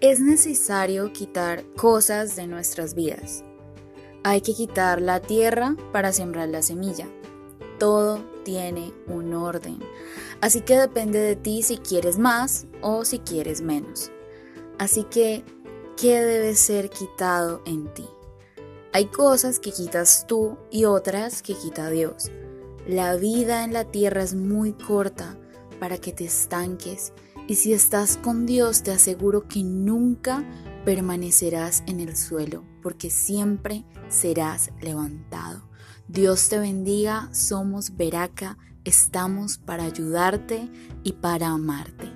Es necesario quitar cosas de nuestras vidas. Hay que quitar la tierra para sembrar la semilla. Todo tiene un orden. Así que depende de ti si quieres más o si quieres menos. Así que, ¿qué debe ser quitado en ti? Hay cosas que quitas tú y otras que quita Dios. La vida en la tierra es muy corta para que te estanques y si estás con Dios, te aseguro que nunca permanecerás en el suelo, porque siempre serás levantado. Dios te bendiga, somos Veraca, estamos para ayudarte y para amarte.